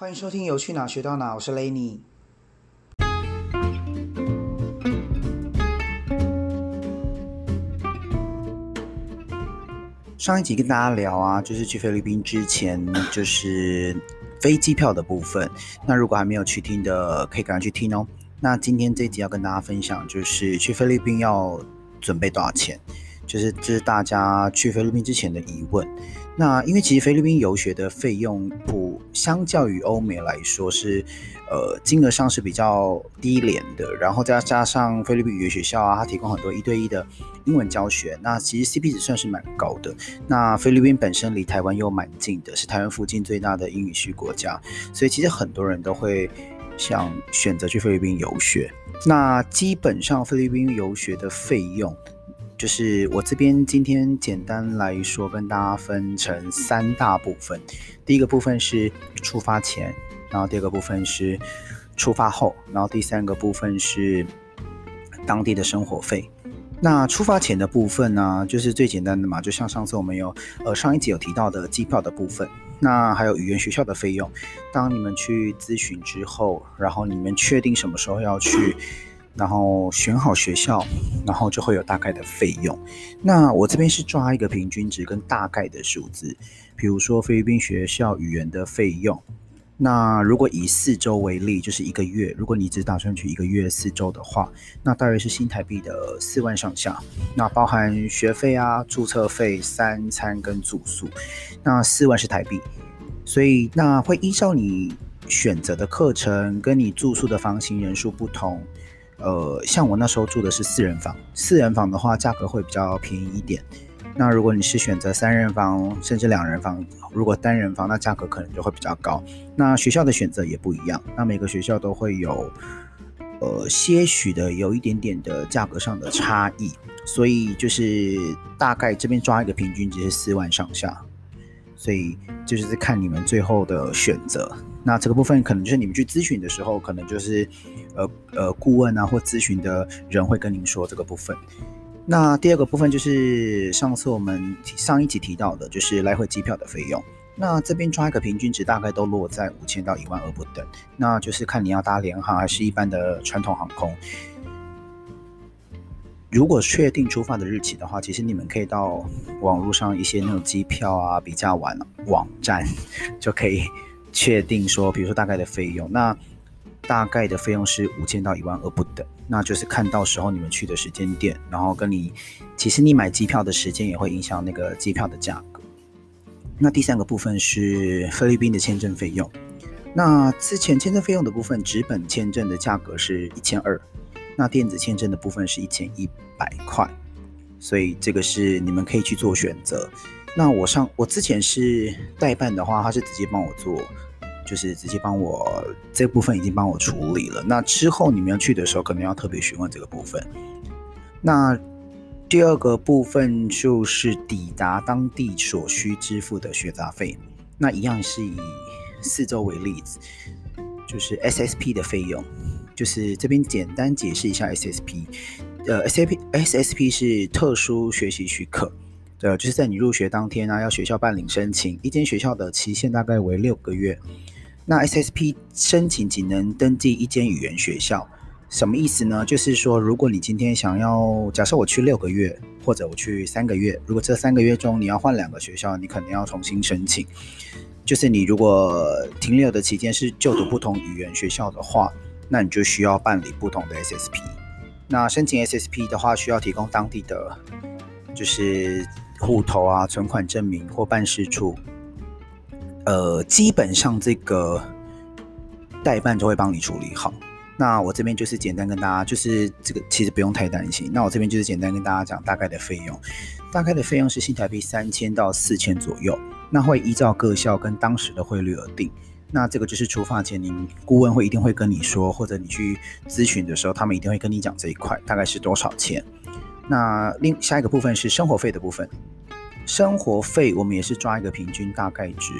欢迎收听《有去哪学到哪》，我是 Lenny。上一集跟大家聊啊，就是去菲律宾之前，就是飞机票的部分。那如果还没有去听的，可以赶快去听哦。那今天这一集要跟大家分享，就是去菲律宾要准备多少钱，就是这是大家去菲律宾之前的疑问。那因为其实菲律宾游学的费用普相较于欧美来说是，呃，金额上是比较低廉的，然后再加上菲律宾语言学校啊，它提供很多一对一的英文教学，那其实 CP 值算是蛮高的。那菲律宾本身离台湾又蛮近的，是台湾附近最大的英语系国家，所以其实很多人都会想选择去菲律宾游学。那基本上菲律宾游学的费用。就是我这边今天简单来说，跟大家分成三大部分。第一个部分是出发前，然后第二个部分是出发后，然后第三个部分是当地的生活费。那出发前的部分呢，就是最简单的嘛，就像上次我们有呃上一集有提到的机票的部分，那还有语言学校的费用。当你们去咨询之后，然后你们确定什么时候要去。然后选好学校，然后就会有大概的费用。那我这边是抓一个平均值跟大概的数字，比如说菲律宾学校语言的费用。那如果以四周为例，就是一个月，如果你只打算去一个月四周的话，那大约是新台币的四万上下。那包含学费啊、注册费、三餐跟住宿，那四万是台币。所以那会依照你选择的课程跟你住宿的房型人数不同。呃，像我那时候住的是四人房，四人房的话价格会比较便宜一点。那如果你是选择三人房甚至两人房，如果单人房，那价格可能就会比较高。那学校的选择也不一样，那每个学校都会有呃些许的有一点点的价格上的差异，所以就是大概这边抓一个平均值是四万上下，所以就是看你们最后的选择。那这个部分可能就是你们去咨询的时候，可能就是。呃呃，顾问啊或咨询的人会跟您说这个部分。那第二个部分就是上次我们上一集提到的，就是来回机票的费用。那这边抓一个平均值，大概都落在五千到一万二不等。那就是看你要搭联航还是一般的传统航空。如果确定出发的日期的话，其实你们可以到网络上一些那种机票啊比较晚网站，就可以确定说，比如说大概的费用。那大概的费用是五千到一万二不等，那就是看到时候你们去的时间点，然后跟你其实你买机票的时间也会影响那个机票的价格。那第三个部分是菲律宾的签证费用，那之前签证费用的部分，纸本签证的价格是一千二，那电子签证的部分是一千一百块，所以这个是你们可以去做选择。那我上我之前是代办的话，他是直接帮我做。就是直接帮我这部分已经帮我处理了。那之后你们要去的时候，可能要特别询问这个部分。那第二个部分就是抵达当地所需支付的学杂费。那一样是以四周为例子，就是 SSP 的费用。就是这边简单解释一下 SSP。呃，SSP SSP 是特殊学习许可，呃，就是在你入学当天呢，要学校办理申请。一间学校的期限大概为六个月。那 SSP 申请仅能登记一间语言学校，什么意思呢？就是说，如果你今天想要，假设我去六个月，或者我去三个月，如果这三个月中你要换两个学校，你肯定要重新申请。就是你如果停留的期间是就读不同语言学校的话，那你就需要办理不同的 SSP。那申请 SSP 的话，需要提供当地的就是户头啊、存款证明或办事处。呃，基本上这个代办就会帮你处理好。那我这边就是简单跟大家，就是这个其实不用太担心。那我这边就是简单跟大家讲大概的费用，大概的费用是新台币三千到四千左右。那会依照各校跟当时的汇率而定。那这个就是出发前，您顾问会一定会跟你说，或者你去咨询的时候，他们一定会跟你讲这一块大概是多少钱。那另下一个部分是生活费的部分。生活费我们也是抓一个平均大概值，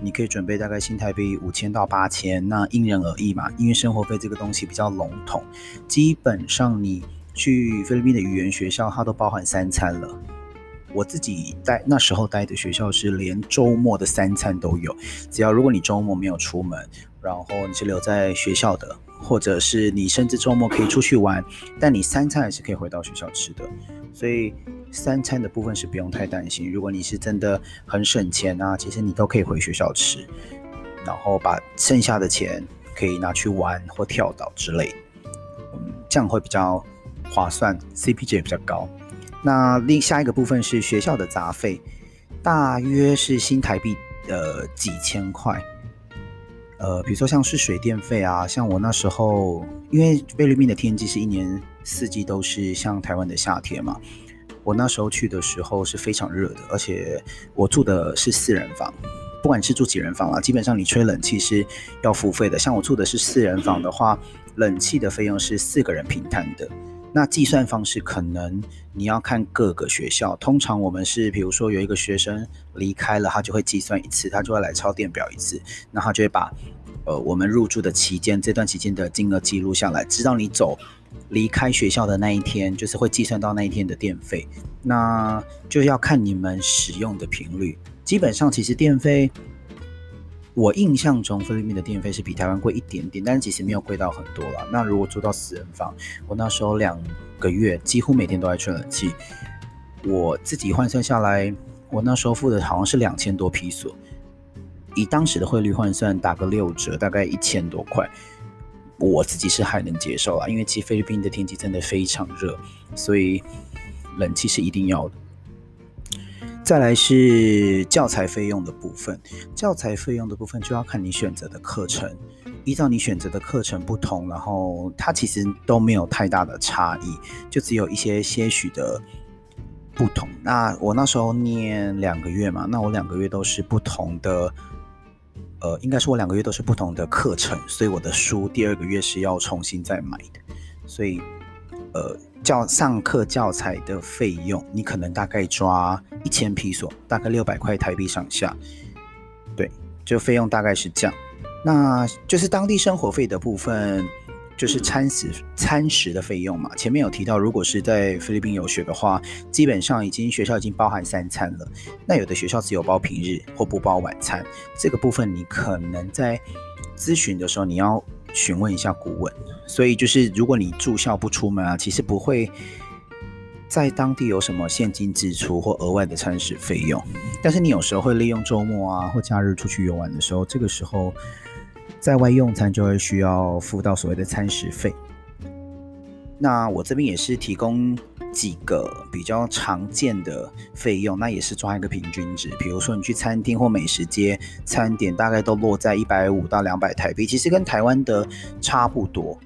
你可以准备大概新台币五千到八千，那因人而异嘛。因为生活费这个东西比较笼统，基本上你去菲律宾的语言学校，它都包含三餐了。我自己待那时候待的学校是连周末的三餐都有，只要如果你周末没有出门，然后你是留在学校的，或者是你甚至周末可以出去玩，但你三餐还是可以回到学校吃的。所以三餐的部分是不用太担心。如果你是真的很省钱啊，其实你都可以回学校吃，然后把剩下的钱可以拿去玩或跳岛之类，嗯，这样会比较划算，CP 值也比较高。那另下一个部分是学校的杂费，大约是新台币呃几千块。呃，比如说像是水电费啊，像我那时候，因为菲律宾的天气是一年四季都是像台湾的夏天嘛，我那时候去的时候是非常热的，而且我住的是四人房，不管是住几人房啊，基本上你吹冷气是要付费的。像我住的是四人房的话，冷气的费用是四个人平摊的。那计算方式可能你要看各个学校，通常我们是，比如说有一个学生离开了，他就会计算一次，他就会来抄电表一次，那他就会把，呃，我们入住的期间这段期间的金额记录下来，直到你走离开学校的那一天，就是会计算到那一天的电费，那就要看你们使用的频率，基本上其实电费。我印象中，菲律宾的电费是比台湾贵一点点，但是其实没有贵到很多了。那如果住到四人房，我那时候两个月几乎每天都在吹冷气，我自己换算下来，我那时候付的好像是两千多披索，以当时的汇率换算，打个六折，大概一千多块，我自己是还能接受啊。因为其实菲律宾的天气真的非常热，所以冷气是一定要的。再来是教材费用的部分，教材费用的部分就要看你选择的课程，依照你选择的课程不同，然后它其实都没有太大的差异，就只有一些些许的不同。那我那时候念两个月嘛，那我两个月都是不同的，呃，应该说我两个月都是不同的课程，所以我的书第二个月是要重新再买的，所以。呃，教上课教材的费用，你可能大概抓一千披索，大概六百块台币上下。对，就费用大概是这样。那就是当地生活费的部分，就是餐食餐食的费用嘛。前面有提到，如果是在菲律宾游学的话，基本上已经学校已经包含三餐了。那有的学校只有包平日或不包晚餐，这个部分你可能在咨询的时候你要。询问一下顾问，所以就是如果你住校不出门啊，其实不会在当地有什么现金支出或额外的餐食费用。但是你有时候会利用周末啊或假日出去游玩的时候，这个时候在外用餐就会需要付到所谓的餐食费。那我这边也是提供。几个比较常见的费用，那也是抓一个平均值。比如说你去餐厅或美食街，餐点大概都落在一百五到两百台币，其实跟台湾的差不多。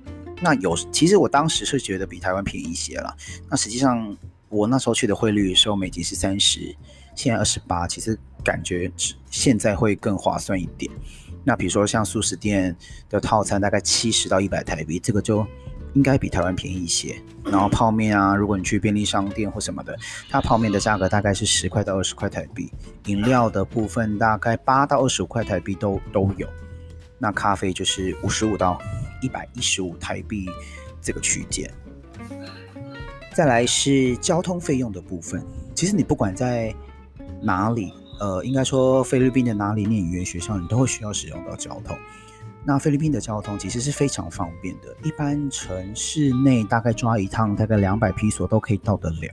那有，其实我当时是觉得比台湾便宜一些了。那实际上我那时候去的汇率时候美金是三十，现在二十八，其实感觉现在会更划算一点。那比如说像素食店的套餐，大概七十到一百台币，这个就。应该比台湾便宜一些，然后泡面啊，如果你去便利商店或什么的，它泡面的价格大概是十块到二十块台币，饮料的部分大概八到二十五块台币都都有，那咖啡就是五十五到一百一十五台币这个区间。再来是交通费用的部分，其实你不管在哪里，呃，应该说菲律宾的哪里念语言学校，你都会需要使用到交通。那菲律宾的交通其实是非常方便的，一般城市内大概抓一趟大概两百披索都可以到得了。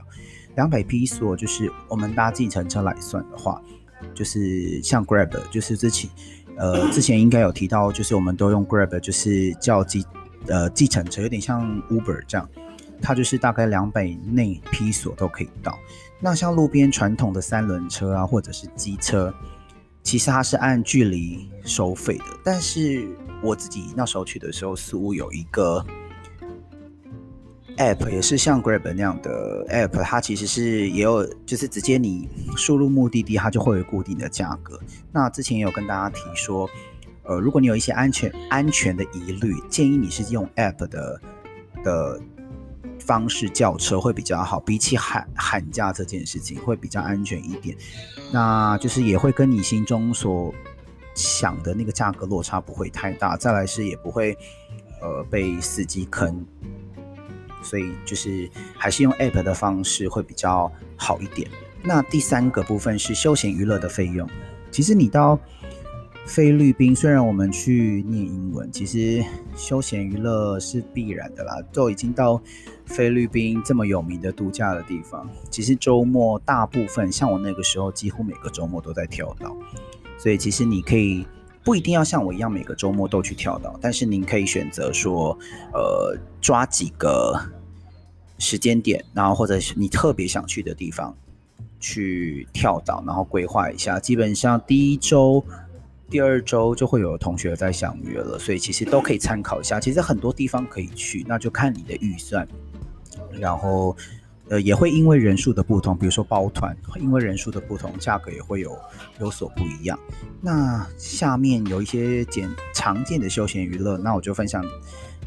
两百披索就是我们搭计程车来算的话，就是像 Grab，就是之前呃之前应该有提到，就是我们都用 Grab，就是叫计呃计程车，有点像 Uber 这样，它就是大概两百内披索都可以到。那像路边传统的三轮车啊，或者是机车。其实它是按距离收费的，但是我自己那时候去的时候，似乎有一个 app，也是像 Grab 那样的 app，它其实是也有，就是直接你输入目的地，它就会有固定的价格。那之前也有跟大家提说，呃，如果你有一些安全安全的疑虑，建议你是用 app 的的。方式叫车会比较好，比起喊喊价这件事情会比较安全一点。那就是也会跟你心中所想的那个价格落差不会太大。再来是也不会呃被司机坑，所以就是还是用 app 的方式会比较好一点。那第三个部分是休闲娱乐的费用。其实你到菲律宾，虽然我们去念英文，其实休闲娱乐是必然的啦。都已经到菲律宾这么有名的度假的地方，其实周末大部分像我那个时候，几乎每个周末都在跳岛。所以其实你可以不一定要像我一样每个周末都去跳岛，但是您可以选择说，呃，抓几个时间点，然后或者是你特别想去的地方去跳岛，然后规划一下。基本上第一周。第二周就会有同学在相约了，所以其实都可以参考一下。其实很多地方可以去，那就看你的预算。然后，呃，也会因为人数的不同，比如说包团，因为人数的不同，价格也会有有所不一样。那下面有一些简常见的休闲娱乐，那我就分享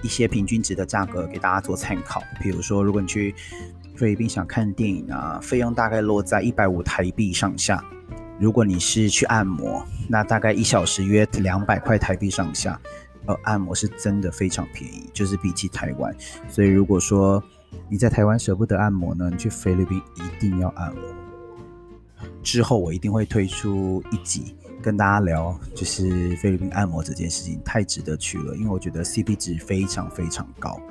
一些平均值的价格给大家做参考。比如说，如果你去菲律宾想看电影啊，费用大概落在一百五台币上下。如果你是去按摩，那大概一小时约两百块台币上下，呃，按摩是真的非常便宜，就是比起台湾。所以如果说你在台湾舍不得按摩呢，你去菲律宾一定要按摩。之后我一定会推出一集跟大家聊，就是菲律宾按摩这件事情，太值得去了，因为我觉得 CP 值非常非常高。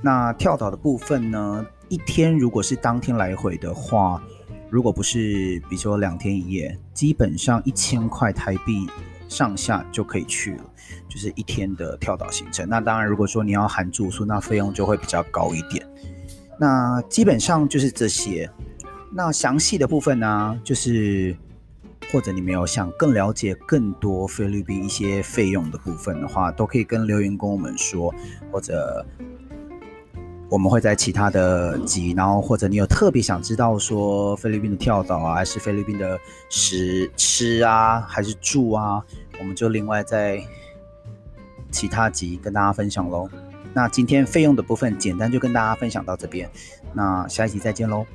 那跳岛的部分呢，一天如果是当天来回的话。如果不是，比如说两天一夜，基本上一千块台币上下就可以去了，就是一天的跳岛行程。那当然，如果说你要含住宿，那费用就会比较高一点。那基本上就是这些。那详细的部分呢，就是或者你没有想更了解更多菲律宾一些费用的部分的话，都可以跟留言跟我们说，或者。我们会在其他的集，然后或者你有特别想知道说菲律宾的跳蚤啊，还是菲律宾的食吃啊，还是住啊，我们就另外在其他集跟大家分享喽。那今天费用的部分简单就跟大家分享到这边，那下一集再见喽。